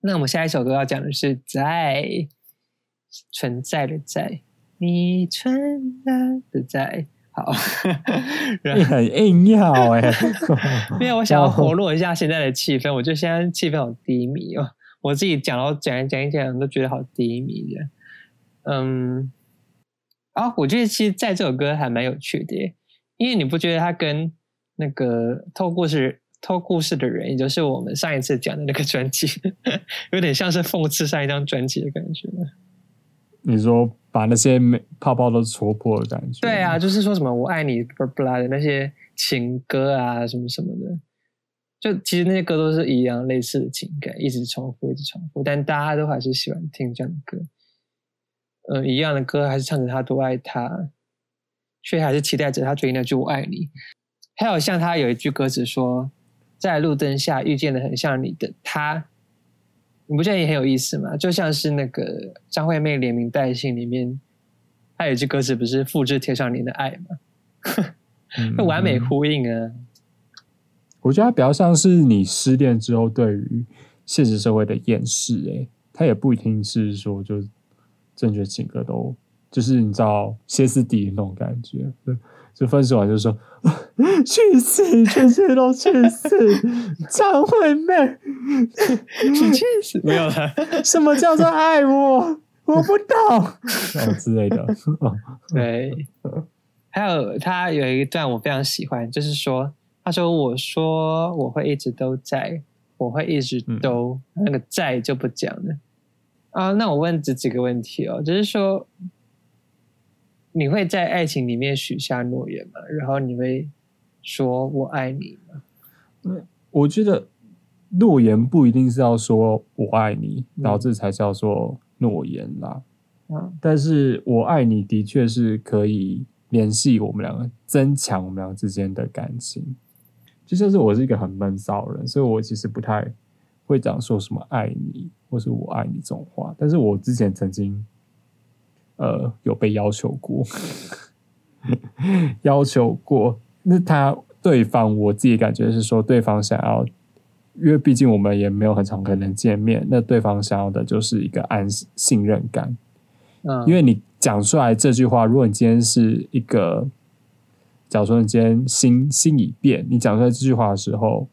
那我们下一首歌要讲的是在存在的在。你存在的在好，你很硬要哎，没有我想要活络一下现在的气氛，我觉得现在气氛好低迷哦。我自己讲到讲一讲一讲，都觉得好低迷的。嗯，啊，我觉得其实在这首歌还蛮有趣的，因为你不觉得它跟那个偷故事偷故事的人，也就是我们上一次讲的那个专辑，有点像是讽刺上一张专辑的感觉。你说把那些泡泡都戳破的感觉？对啊，就是说什么我爱你不不拉的那些情歌啊，什么什么的，就其实那些歌都是一样类似的情感，一直重复，一直重复，但大家都还是喜欢听这样的歌。嗯，一样的歌还是唱着他多爱他，却还是期待着他追那句我爱你。还有像他有一句歌词说，在路灯下遇见了很像你的他。你不觉得也很有意思吗？就像是那个张惠妹连名带姓里面，她有一句歌词不是复制贴上你的爱吗？那完美呼应啊！我觉得它比较像是你失恋之后对于现实社会的厌世，哎，它也不一定是说就正确情歌都就是你知道歇斯底里那种感觉。就分手完就说 去死，全世界都去死！张惠妹，你去死！没有了。什么叫做爱我？我不懂，之类的。对，还有他有一段我非常喜欢，就是说，他说：“我说我会一直都在，我会一直都那个在就不讲了。”啊，那我问这几个问题哦，就是说。你会在爱情里面许下诺言吗？然后你会说我爱你吗？嗯，我觉得诺言不一定是要说我爱你，然后这才叫做诺言啦。嗯，但是我爱你的确是可以联系我们两个，增强我们两个之间的感情。就像是我是一个很闷骚人，所以我其实不太会讲说什么爱你或是我爱你这种话。但是我之前曾经。呃，有被要求过，要求过。那他对方，我自己感觉是说，对方想要，因为毕竟我们也没有很常可能见面。那对方想要的就是一个安信任感。嗯，因为你讲出来这句话，如果你今天是一个，假如说你今天心心已变，你讲出来这句话的时候，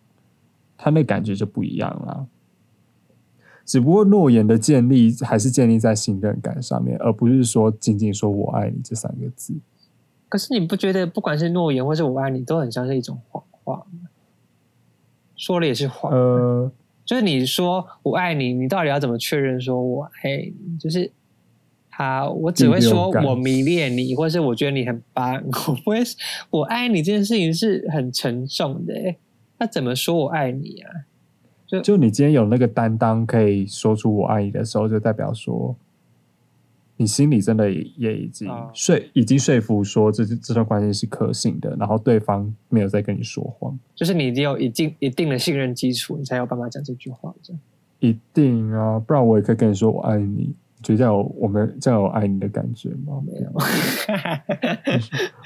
他那感觉就不一样了。只不过诺言的建立还是建立在信任感上面，而不是说仅仅说我爱你这三个字。可是你不觉得不管是诺言或是我爱你，都很像是一种谎话吗？说了也是谎。呃，就是你说我爱你，你到底要怎么确认说我爱你？就是好，我只会说我迷恋你，或是我觉得你很棒。我不会，我爱你这件事情是很沉重的。那怎么说我爱你啊？就就你今天有那个担当，可以说出我爱你的时候，就代表说，你心里真的也已经说，已经说服说这这段关系是可信的，然后对方没有在跟你说谎，就是你已经有一定一定的信任基础，你才有办法讲这句话。这样一定啊，不然我也可以跟你说我爱你。觉得这样有我们这样有爱你的感觉吗？没有。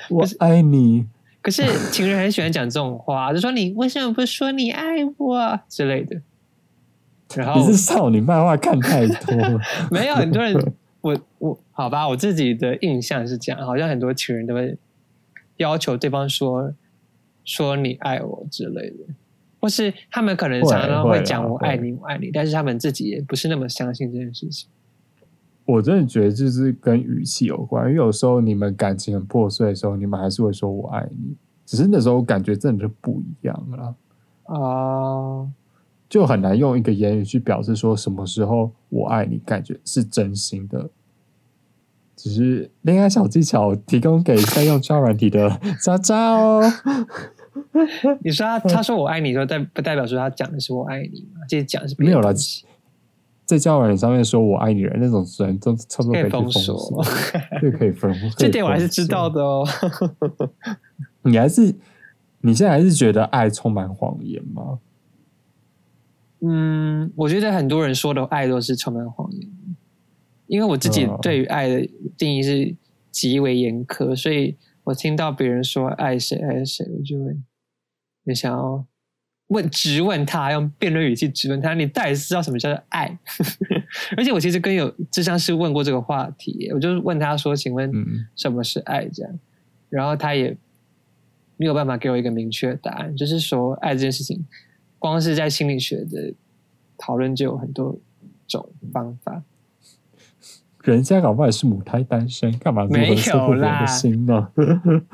我爱你，可是情人很喜欢讲这种话，就说你为什么不说你爱我之类的。然后你是少女漫画看太多了，没有很多人，我我好吧，我自己的印象是这样，好像很多情人都会要求对方说说你爱我之类的，或是他们可能常常会讲我爱你，我爱你，但是他们自己也不是那么相信这件事情。我真的觉得就是跟语气有关，因为有时候你们感情很破碎的时候，你们还是会说我爱你，只是那时候感觉真的就不一样了啊。就很难用一个言语去表示说什么时候我爱你，感觉是真心的。只是恋爱小技巧提供给在用交软体的渣渣哦。你说他他说我爱你，说代不代表说他讲的是我爱你吗？这讲是没有了。在交软体上面说我爱你人那种人，都差不多可以封 锁，这可以封。这点我还是知道的哦。你还是你现在还是觉得爱充满谎言吗？嗯，我觉得很多人说的爱都是充满谎言，因为我自己对于爱的定义是极为严苛，所以我听到别人说爱谁爱谁，我就会也想要问质问他，用辩论语气质问他，你到底知道什么叫做爱？而且我其实跟有智商师问过这个话题，我就问他说：“请问什么是爱？”这样，然后他也没有办法给我一个明确的答案，就是说爱这件事情。光是在心理学的讨论就有很多种方法。人家搞不好是母胎单身，干嘛没有啦？心呢？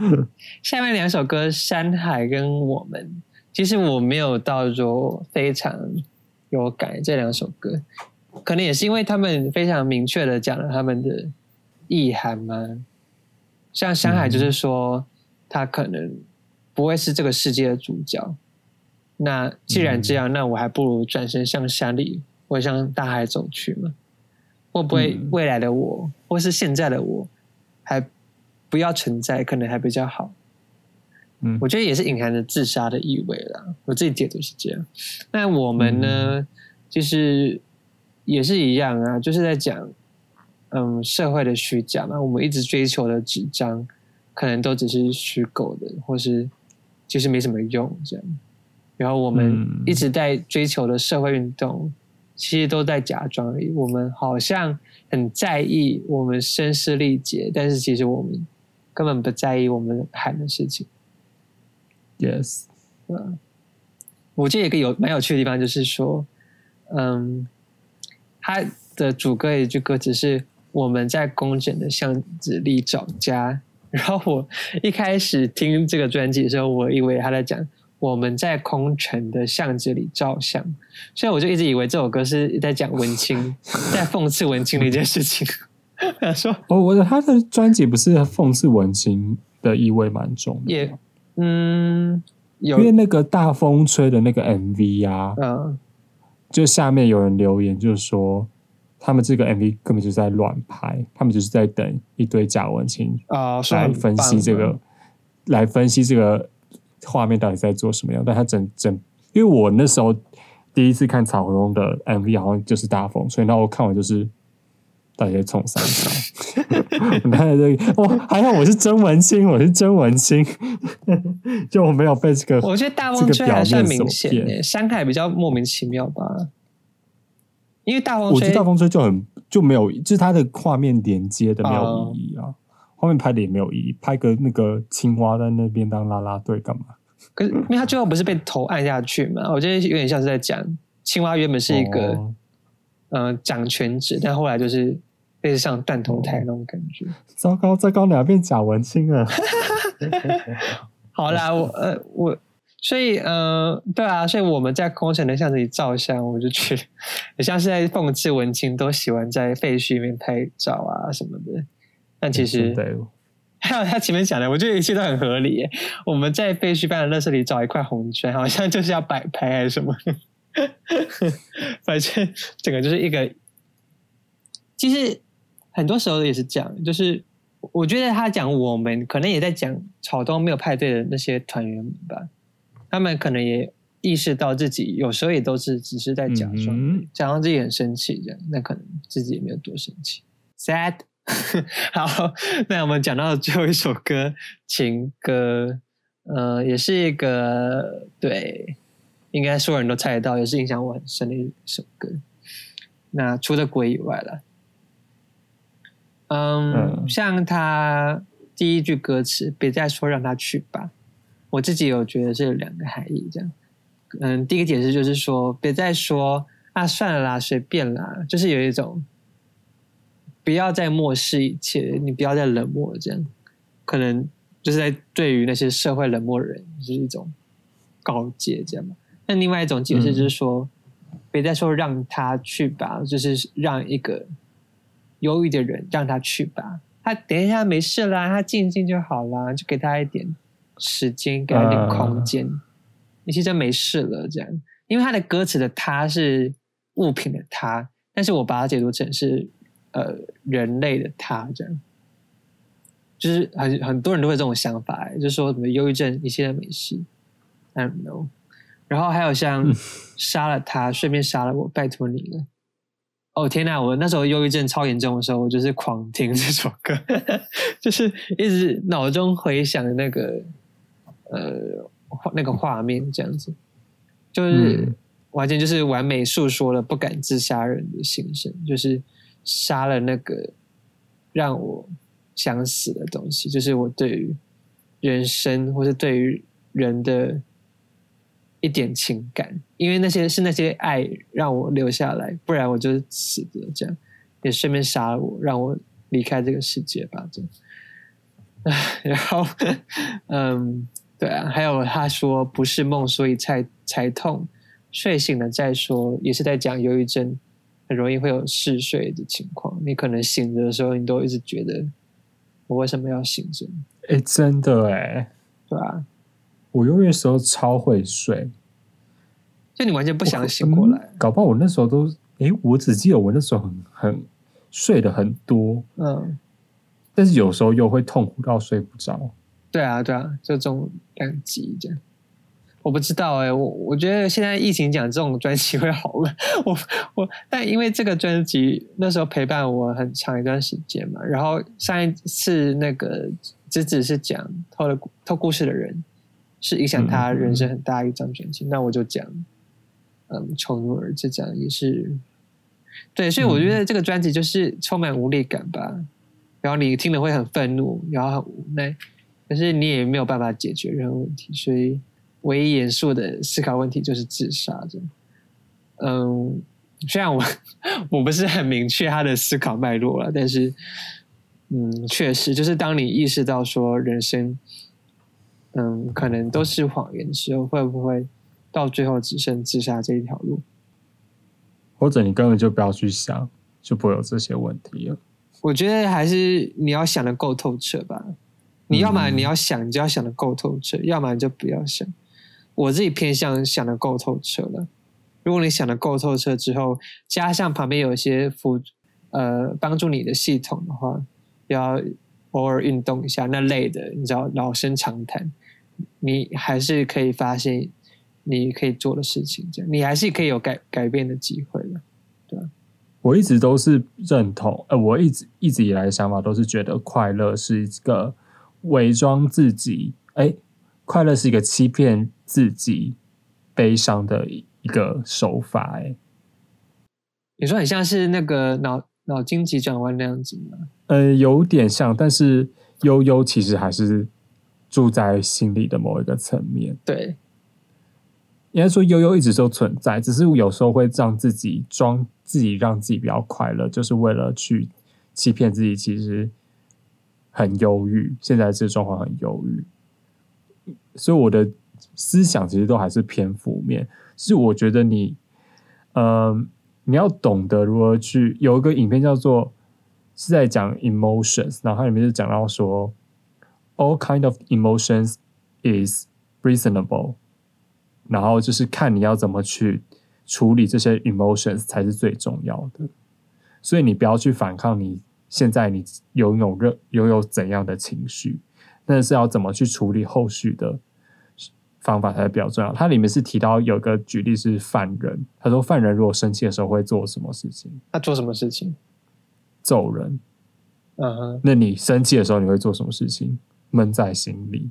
下面两首歌《山海》跟《我们》，其实我没有到说非常有感这两首歌，可能也是因为他们非常明确的讲了他们的意涵嘛。像《山海》就是说，他可能不会是这个世界的主角。那既然这样，那我还不如转身向山里或向大海走去嘛？会不会未来的我，或是现在的我，还不要存在，可能还比较好？嗯，我觉得也是隐含着自杀的意味啦。我自己解读是这样。那我们呢，就是也是一样啊，就是在讲，嗯，社会的虚假嘛。我们一直追求的纸张，可能都只是虚构的，或是其实没什么用，这样。然后我们一直在追求的社会运动，其实都在假装而已。我们好像很在意我们声嘶力竭，但是其实我们根本不在意我们喊的事情。Yes，嗯，我记得一个有蛮有趣的地方，就是说，嗯，他的主歌一句歌词是“我们在工整的巷子里找家”。然后我一开始听这个专辑的时候，我以为他在讲。我们在空城的巷子里照相，所以我就一直以为这首歌是在讲文青，在讽刺文青的一件事情。说，哦，我的他的专辑不是讽刺文青的意味蛮重的，也嗯，有，因为那个大风吹的那个 MV 啊，嗯，就下面有人留言，就是说他们这个 MV 根本就是在乱拍，他们就是在等一堆假文青啊来分析这个，来分析这个。画面到底在做什么样？但他整整，因为我那时候第一次看草东的 MV，好像就是大风吹，然后我看完就是大家冲三场。你看这个，哇，还好我是真文青，我是真文青，就我没有被这个。我觉得大风吹还算明显，山海比较莫名其妙吧。因为大风吹，我觉得大风吹就很就没有，就是它的画面连接的没有意义啊。后面拍的也没有意义，拍个那个青蛙在那边当啦啦队干嘛？可是因为他最后不是被头按下去嘛？我觉得有点像是在讲青蛙原本是一个嗯掌权者，但后来就是类似像断头台那种感觉。糟糕，糟糕，两变假文青了。好啦，我呃我所以呃对啊，所以我们在空城的巷子里照相，我就去也像是在讽刺文青都喜欢在废墟里面拍照啊什么的。但其实，还有他前面讲的，我觉得一切都很合理。我们在废墟般的垃圾里找一块红砖，好像就是要摆拍还是什么？反正整个就是一个，其实很多时候也是这样。就是我觉得他讲我们，可能也在讲草东没有派对的那些团员们吧。他们可能也意识到自己有时候也都是只是在假装，嗯假装自己很生气这样，那可能自己也没有多生气。Sad。好，那我们讲到最后一首歌情歌，呃，也是一个对，应该所有人都猜得到，也是影响我很深的一首歌。那除了鬼以外了，嗯，嗯。像他第一句歌词“别再说让他去吧”，我自己有觉得这有两个含义，这样。嗯，第一个解释就是说，别再说啊，算了啦，随便啦，就是有一种不要再漠视一切，你不要再冷漠，这样。可能就是在对于那些社会冷漠的人，就是一种告诫，这样。嘛。那另外一种解释就是说，别再说让他去吧，就是让一个忧郁的人让他去吧，他等一下没事啦，他静一静就好啦，就给他一点时间，给他一点空间。你其实没事了，这样，因为他的歌词的“他”是物品的“他”，但是我把它解读成是呃人类的“他”，这样，就是很很多人都会有这种想法，就是说什么忧郁症，你现在没事，I don't know。然后还有像杀了他，顺便杀了我，拜托你了。哦天呐！我那时候忧郁症超严重的时候，我就是狂听这首歌，就是一直脑中回想那个呃画那个画面，这样子，就是、嗯完全就是完美诉说了不敢自杀人的心声，就是杀了那个让我想死的东西，就是我对于人生或是对于人的一点情感，因为那些是那些爱让我留下来，不然我就死的这样，也顺便杀了我，让我离开这个世界吧，这样。然后，嗯，对啊，还有他说不是梦，所以才才痛，睡醒了再说，也是在讲忧郁症很容易会有嗜睡的情况。你可能醒着的时候，你都一直觉得我为什么要醒着，哎，真的哎，对吧、我忧郁的时候超会睡，就你完全不想醒过来，嗯搞不好我那时候都，哎，我只记得我那时候很很睡的很多，嗯，但是有时候又会痛苦到睡不着。对啊，对啊，就这种两极这样。我不知道哎、我我觉得现在疫情讲这种专辑会好了。我我，但因为这个专辑那时候陪伴我很长一段时间嘛，然后上一次那个只只是讲偷了偷故事的人，是影响他人生很大一张专辑，那我就讲，嗯，丑奴儿这讲也是，对，所以我觉得这个专辑就是充满无力感吧，然后你听了会很愤怒，然后很无奈，可是你也没有办法解决任何问题，所以唯一严肃的思考问题就是自杀这样。嗯，虽然我我不是很明确他的思考脉络了，但是嗯，确实就是当你意识到说人生嗯可能都是谎言的时候，会不会到最后只剩自杀这一条路？或者你根本就不要去想，就不会有这些问题了。我觉得还是你要想的够透彻吧。你要么嗯你要想，你就要想的够透彻；要么你就不要想。我自己偏向想的够透彻了。如果你想的够透彻之后，加上旁边有一些辅呃帮助你的系统的话，要偶尔运动一下那累的，你知道老生常谈，你还是可以发现你可以做的事情，这样你还是可以有改改变的机会的。对我一直都是认同，呃，我一直一直以来的想法都是觉得快乐是一个伪装自己，哎，快乐是一个欺骗自己悲伤的一个手法，哎，你说很像是那个脑脑筋急转弯那样子吗？呃，有点像，但是悠悠其实还是住在心里的某一个层面。对，应该说悠悠一直都存在，只是有时候会让自己装自己，让自己比较快乐，就是为了去欺骗自己，其实很忧郁，现在这个状况很忧郁，所以我的思想其实都还是偏负面。是我觉得你，呃，你要懂得如何去有一个影片叫做是在讲 emotions，然后它里面就讲到说，all kind of emotions is reasonable。然后就是看你要怎么去处理这些 emotions 才是最重要的。所以你不要去反抗你现在你拥有任拥有怎样的情绪，但是要怎么去处理后续的方法才是比较重要。它里面是提到有个举例是犯人，他说犯人如果生气的时候会做什么事情？他做什么事情？揍人。嗯哼，那你生气的时候你会做什么事情？闷在心里。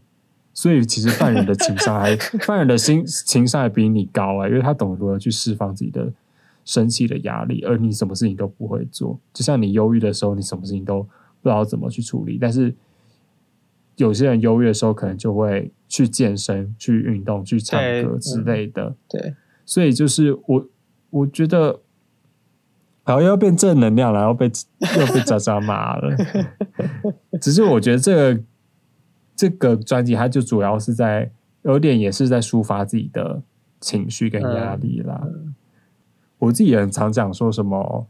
所以其实犯人的情商还，犯人的心情商还比你高哎、因为他懂得如何去释放自己的生气的压力，而你什么事情都不会做。就像你忧郁的时候，你什么事情都不知道怎么去处理，但是有些人忧郁的时候，可能就会去健身、去运动、去唱歌之类的。对，所以就是我，我觉得，好又要变正能量了，然后被又被渣渣骂了。只是我觉得这个这个专辑，它就主要是在有点也是在抒发自己的情绪跟压力啦。我自己也很常讲说什么，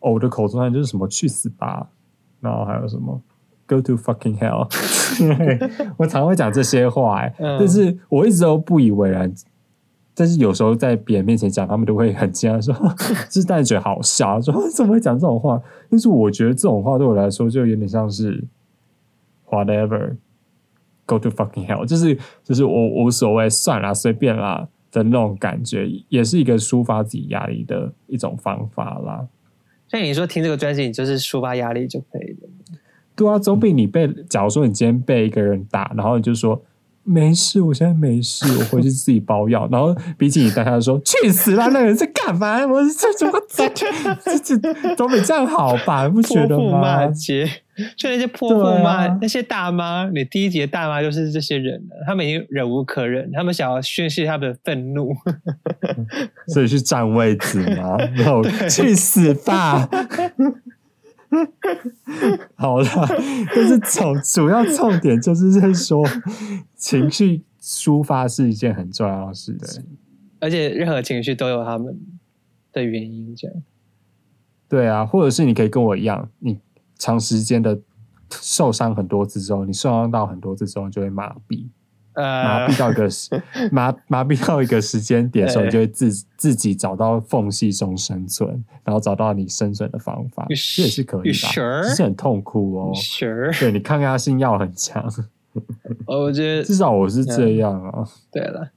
哦我的口头禅就是什么去死吧，然后还有什么 go to fucking hell，我常会讲这些话、欸，嗯但是我一直都不以为然。但是有时候在别人面前讲，他们都会很惊讶说：“ 是大家觉得好笑，说怎么会讲这种话？”但是我觉得这种话对我来说就有点像是 whatever go to fucking hell，就是就是我无所谓，算了，随便啦的那种感觉，也是一个抒发自己压力的一种方法啦。所以你说听这个专辑，你就是抒发压力就可以了。对啊，总比你被，假如说你今天被一个人打，然后你就说没事，我现在没事，我回去自己包药。然后比起你当下说去死啦，那个人在干嘛？我这怎么这这这总比这样好吧？你 不觉得吗？街，就那些泼妇对骂、啊那些大妈，你第一节大妈就是这些人了，他们已经忍无可忍，他们想要宣泄他们的愤怒。所以去占位置吗？然后去死吧！好啦，但是总 主要重点就是在说，情绪抒发是一件很重要的事情。而且任何情绪都有他们的原因，这样。对啊，或者是你可以跟我一样，你长时间的受伤很多次之后，你受伤到很多次之后，就会麻痹，麻呃痹，到一个时麻麻痹到一个时间点的时候，你就会自自己找到缝隙中生存，然后找到你生存的方法，这也是可以的是很痛苦哦。sure，对你抗压性要很强，我觉得 至少我是这样啊。对了。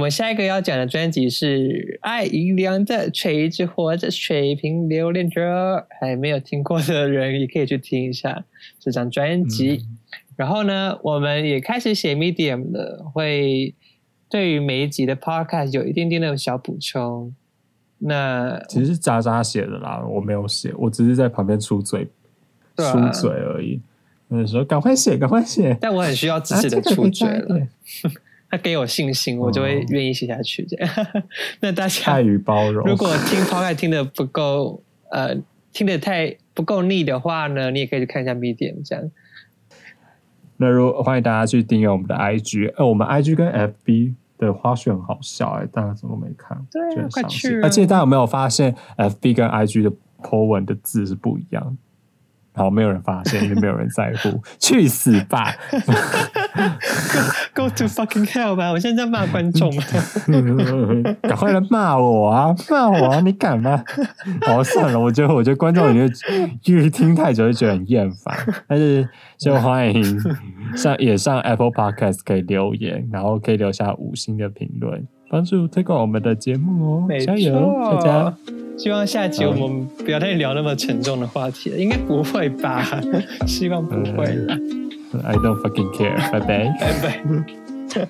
我们下一个要讲的专辑是爱银良的《垂直活着水平留恋者》，还没有听过的人也可以去听一下这张专辑。然后呢，我们也开始写 Medium 了，会对于每一集的 Podcast 有一点点的小补充。那其实是渣渣写的啦，我没有写，我只是在旁边出嘴啊出嘴而已。那时候赶快写，赶快写。但我很需要自己的出嘴他给我信心，我就会愿意写下去。这样，那大家爱与包容。如果听 podcast 听的不够，呃，听的太不够腻的话呢，你也可以去看一下 Medium 这样。那如果欢迎大家去订阅我们的 IG，呃，我们 IG 跟 FB 的花絮很好笑哎、大家怎么没看？对快去啊而且大家有没有发现 FB 跟 IG 的 po 文的字是不一样？好，没有人发现，也没有人在乎。去死吧！Go to fucking hell 吧！我现在在骂观众吗？赶快来骂我啊！骂我啊！你敢吗？好，算了，我觉得，我觉得观众也会越听太久就觉得很厌烦，但是就欢迎上也上 Apple Podcast 可以留言，然后可以留下五星的评论，帮助推广我们的节目哦！加油，大家！希望下集我们不要再聊那么沉重的话题了，应该不会吧？希望不会了。I don't fucking care，拜拜。拜拜。